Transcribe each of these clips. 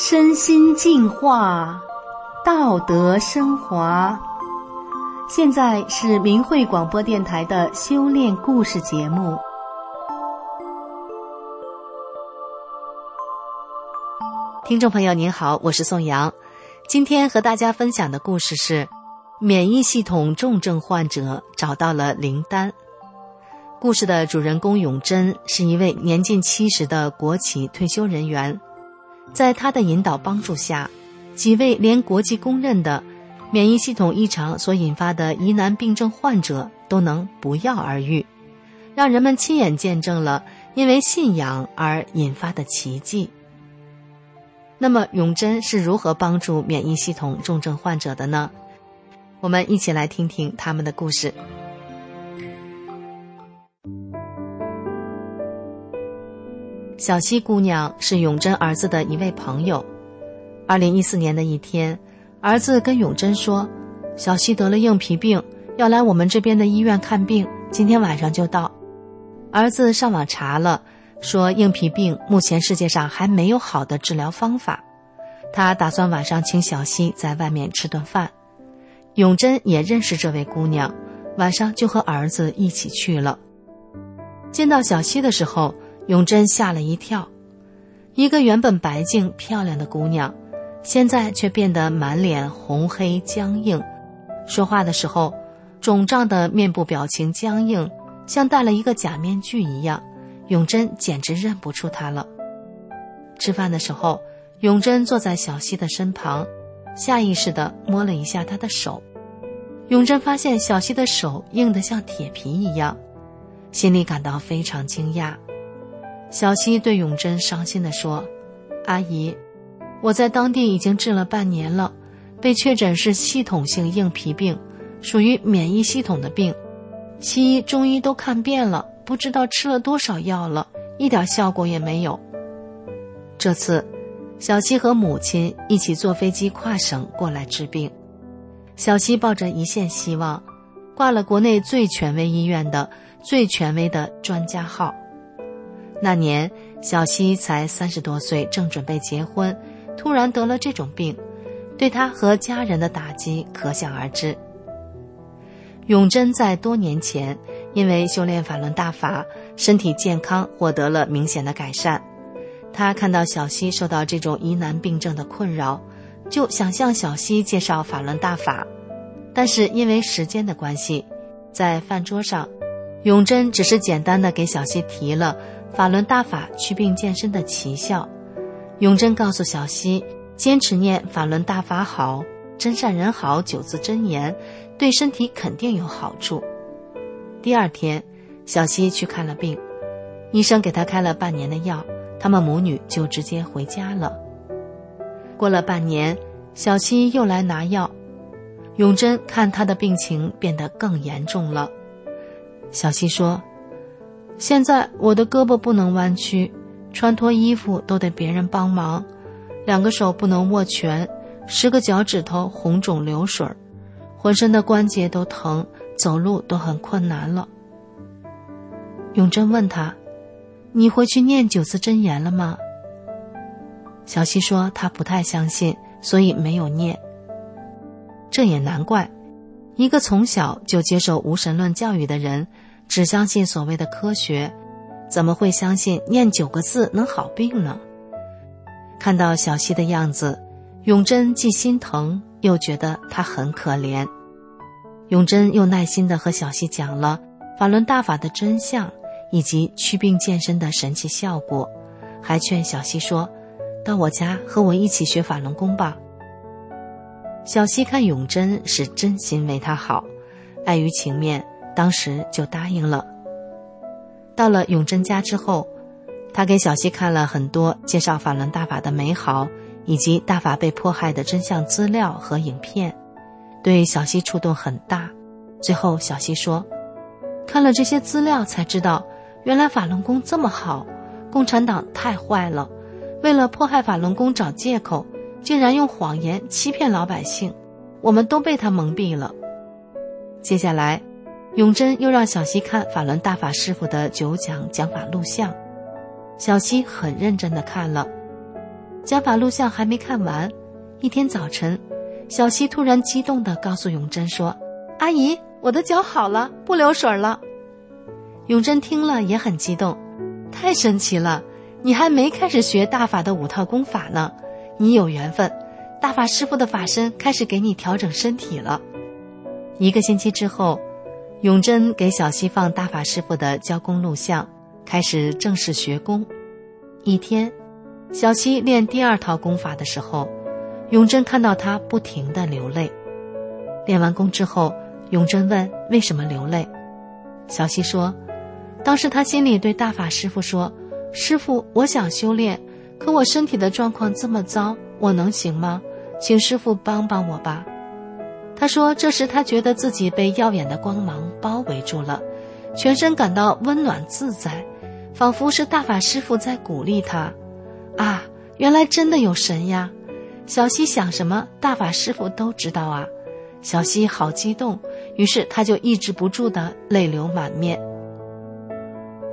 身心净化，道德升华。现在是明慧广播电台的修炼故事节目。听众朋友您好，我是宋阳。今天和大家分享的故事是：免疫系统重症患者找到了灵丹。故事的主人公永贞是一位年近七十的国企退休人员。在他的引导帮助下，几位连国际公认的免疫系统异常所引发的疑难病症患者都能不药而愈，让人们亲眼见证了因为信仰而引发的奇迹。那么，永贞是如何帮助免疫系统重症患者的呢？我们一起来听听他们的故事。小西姑娘是永贞儿子的一位朋友。二零一四年的一天，儿子跟永贞说：“小西得了硬皮病，要来我们这边的医院看病，今天晚上就到。”儿子上网查了，说硬皮病目前世界上还没有好的治疗方法。他打算晚上请小西在外面吃顿饭。永贞也认识这位姑娘，晚上就和儿子一起去了。见到小西的时候。永贞吓了一跳，一个原本白净漂亮的姑娘，现在却变得满脸红黑僵硬，说话的时候，肿胀的面部表情僵硬，像戴了一个假面具一样。永贞简直认不出她了。吃饭的时候，永贞坐在小溪的身旁，下意识地摸了一下她的手。永贞发现小溪的手硬得像铁皮一样，心里感到非常惊讶。小西对永贞伤心地说：“阿姨，我在当地已经治了半年了，被确诊是系统性硬皮病，属于免疫系统的病。西医、中医都看遍了，不知道吃了多少药了，一点效果也没有。这次，小西和母亲一起坐飞机跨省过来治病。小西抱着一线希望，挂了国内最权威医院的最权威的专家号。”那年，小希才三十多岁，正准备结婚，突然得了这种病，对他和家人的打击可想而知。永贞在多年前因为修炼法轮大法，身体健康获得了明显的改善。他看到小希受到这种疑难病症的困扰，就想向小希介绍法轮大法，但是因为时间的关系，在饭桌上，永贞只是简单的给小希提了。法轮大法祛病健身的奇效，永贞告诉小西，坚持念法轮大法好，真善人好九字真言，对身体肯定有好处。第二天，小西去看了病，医生给他开了半年的药，他们母女就直接回家了。过了半年，小西又来拿药，永贞看他的病情变得更严重了，小西说。现在我的胳膊不能弯曲，穿脱衣服都得别人帮忙，两个手不能握拳，十个脚趾头红肿流水浑身的关节都疼，走路都很困难了。永贞问他：“你回去念九字真言了吗？”小西说他不太相信，所以没有念。这也难怪，一个从小就接受无神论教育的人。只相信所谓的科学，怎么会相信念九个字能好病呢？看到小溪的样子，永贞既心疼又觉得他很可怜。永贞又耐心地和小溪讲了法轮大法的真相以及祛病健身的神奇效果，还劝小溪说：“到我家和我一起学法轮功吧。”小溪看永贞是真心为他好，碍于情面。当时就答应了。到了永贞家之后，他给小西看了很多介绍法轮大法的美好，以及大法被迫害的真相资料和影片，对小西触动很大。最后，小西说：“看了这些资料，才知道原来法轮功这么好，共产党太坏了，为了迫害法轮功找借口，竟然用谎言欺骗老百姓，我们都被他蒙蔽了。”接下来。永贞又让小西看法轮大法师傅的九讲讲法录像，小西很认真的看了。讲法录像还没看完，一天早晨，小西突然激动地告诉永贞说：“阿姨，我的脚好了，不流水了。”永贞听了也很激动，太神奇了！你还没开始学大法的五套功法呢，你有缘分，大法师傅的法身开始给你调整身体了。一个星期之后，永贞给小西放大法师傅的教功录像，开始正式学功。一天。小西练第二套功法的时候，永贞看到他不停的流泪。练完功之后，永贞问：“为什么流泪？”小西说：“当时他心里对大法师傅说：‘师傅，我想修炼，可我身体的状况这么糟，我能行吗？请师傅帮帮我吧。’”他说：“这时他觉得自己被耀眼的光芒包围住了，全身感到温暖自在，仿佛是大法师傅在鼓励他。”啊，原来真的有神呀！小西想什么，大法师傅都知道啊。小西好激动，于是他就抑制不住的泪流满面。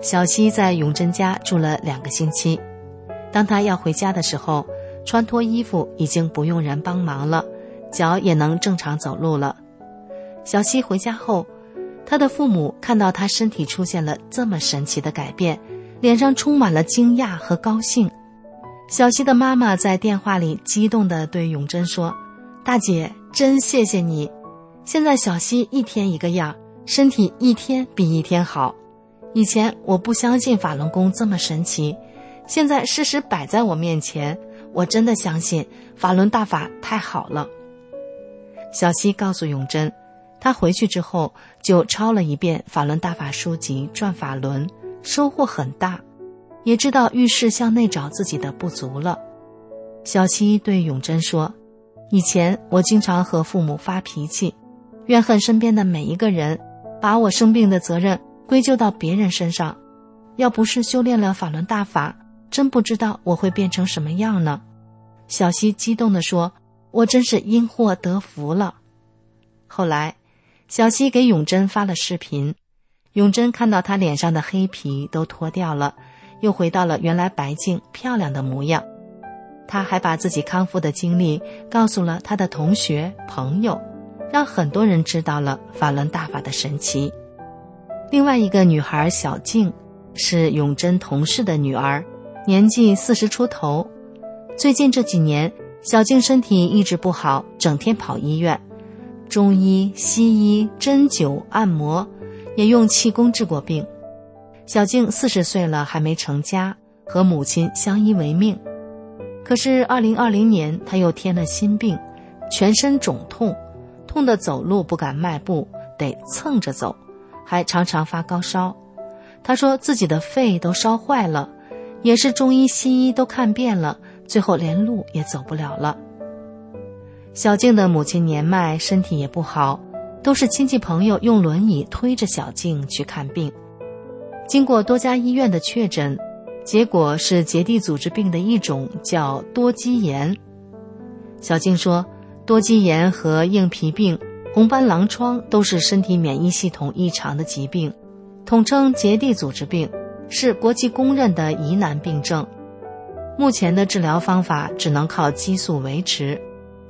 小西在永贞家住了两个星期，当他要回家的时候，穿脱衣服已经不用人帮忙了，脚也能正常走路了。小西回家后，他的父母看到他身体出现了这么神奇的改变，脸上充满了惊讶和高兴。小西的妈妈在电话里激动地对永贞说：“大姐，真谢谢你！现在小西一天一个样，身体一天比一天好。以前我不相信法轮功这么神奇，现在事实摆在我面前，我真的相信法轮大法太好了。”小西告诉永贞，他回去之后就抄了一遍法轮大法书籍《转法轮》，收获很大。也知道遇事向内找自己的不足了。小西对永贞说：“以前我经常和父母发脾气，怨恨身边的每一个人，把我生病的责任归咎到别人身上。要不是修炼了法轮大法，真不知道我会变成什么样呢。”小西激动地说：“我真是因祸得福了。”后来，小西给永贞发了视频，永贞看到他脸上的黑皮都脱掉了。又回到了原来白净漂亮的模样，他还把自己康复的经历告诉了他的同学朋友，让很多人知道了法轮大法的神奇。另外一个女孩小静，是永贞同事的女儿，年纪四十出头。最近这几年，小静身体一直不好，整天跑医院，中医、西医、针灸、按摩，也用气功治过病。小静四十岁了还没成家，和母亲相依为命。可是二零二零年，她又添了新病，全身肿痛，痛得走路不敢迈步，得蹭着走，还常常发高烧。她说自己的肺都烧坏了，也是中医西医都看遍了，最后连路也走不了了。小静的母亲年迈，身体也不好，都是亲戚朋友用轮椅推着小静去看病。经过多家医院的确诊，结果是结缔组织病的一种，叫多肌炎。小静说，多肌炎和硬皮病、红斑狼疮都是身体免疫系统异常的疾病，统称结缔组织病，是国际公认的疑难病症。目前的治疗方法只能靠激素维持，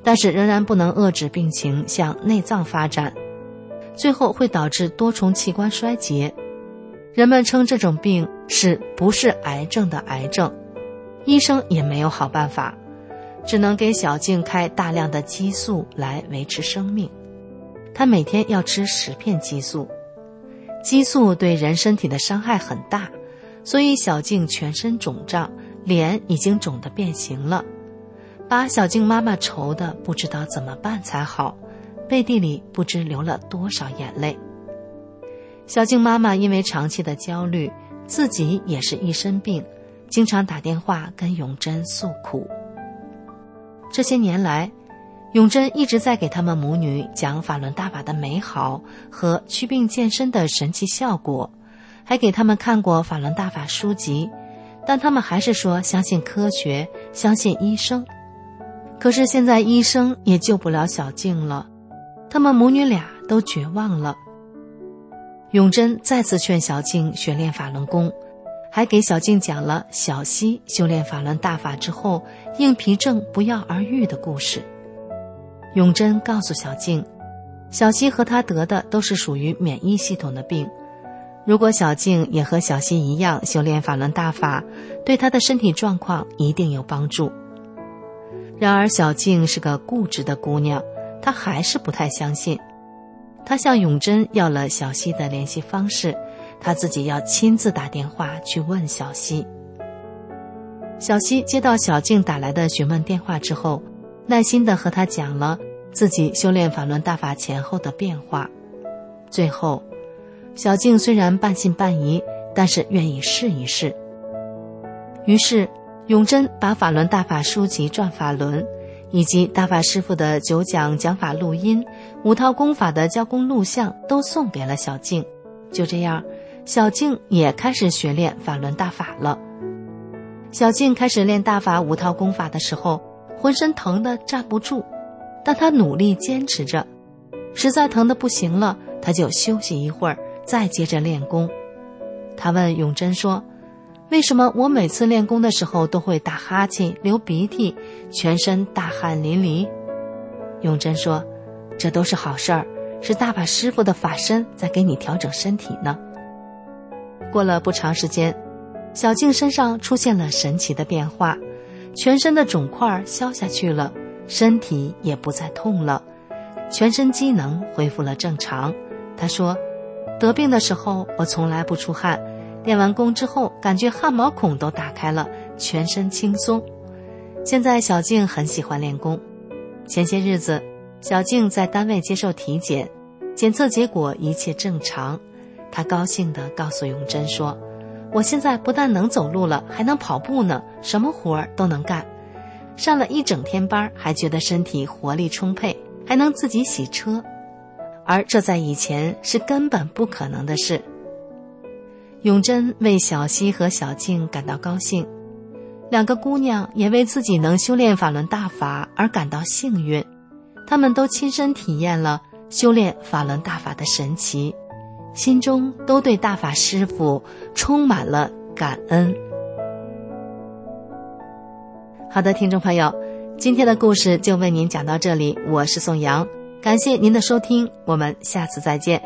但是仍然不能遏制病情向内脏发展，最后会导致多重器官衰竭。人们称这种病是不是癌症的癌症，医生也没有好办法，只能给小静开大量的激素来维持生命。她每天要吃十片激素，激素对人身体的伤害很大，所以小静全身肿胀，脸已经肿得变形了，把小静妈妈愁的不知道怎么办才好，背地里不知流了多少眼泪。小静妈妈因为长期的焦虑，自己也是一身病，经常打电话跟永贞诉苦。这些年来，永贞一直在给他们母女讲法轮大法的美好和祛病健身的神奇效果，还给他们看过法轮大法书籍，但他们还是说相信科学，相信医生。可是现在医生也救不了小静了，他们母女俩都绝望了。永贞再次劝小静学练法轮功，还给小静讲了小溪修炼法轮大法之后硬皮症不药而愈的故事。永贞告诉小静，小溪和他得的都是属于免疫系统的病，如果小静也和小溪一样修炼法轮大法，对她的身体状况一定有帮助。然而小静是个固执的姑娘，她还是不太相信。她向永贞要了小溪的联系方式。她自己要亲自打电话去问小溪。小溪接到小静打来的询问电话之后，耐心的和他讲了自己修炼法轮大法前后的变化。最后，小静虽然半信半疑，但是愿意试一试。于是，永贞把法轮大法书籍《转法轮》，以及大法师傅的九讲讲法录音、五套功法的教功录像都送给了小静。就这样。小静也开始学练法轮大法了。小静开始练大法五套功法的时候，浑身疼得站不住，但她努力坚持着。实在疼得不行了，她就休息一会儿，再接着练功。他问永贞说：“为什么我每次练功的时候都会打哈欠、流鼻涕，全身大汗淋漓？”永贞说：“这都是好事儿，是大法师傅的法身在给你调整身体呢。”过了不长时间，小静身上出现了神奇的变化，全身的肿块消下去了，身体也不再痛了，全身机能恢复了正常。她说：“得病的时候我从来不出汗，练完功之后感觉汗毛孔都打开了，全身轻松。现在小静很喜欢练功。前些日子，小静在单位接受体检，检测结果一切正常。”她高兴地告诉永贞说：“我现在不但能走路了，还能跑步呢，什么活儿都能干。上了一整天班，还觉得身体活力充沛，还能自己洗车。而这在以前是根本不可能的事。”永贞为小溪和小静感到高兴，两个姑娘也为自己能修炼法轮大法而感到幸运。他们都亲身体验了修炼法轮大法的神奇。心中都对大法师父充满了感恩。好的，听众朋友，今天的故事就为您讲到这里，我是宋阳，感谢您的收听，我们下次再见。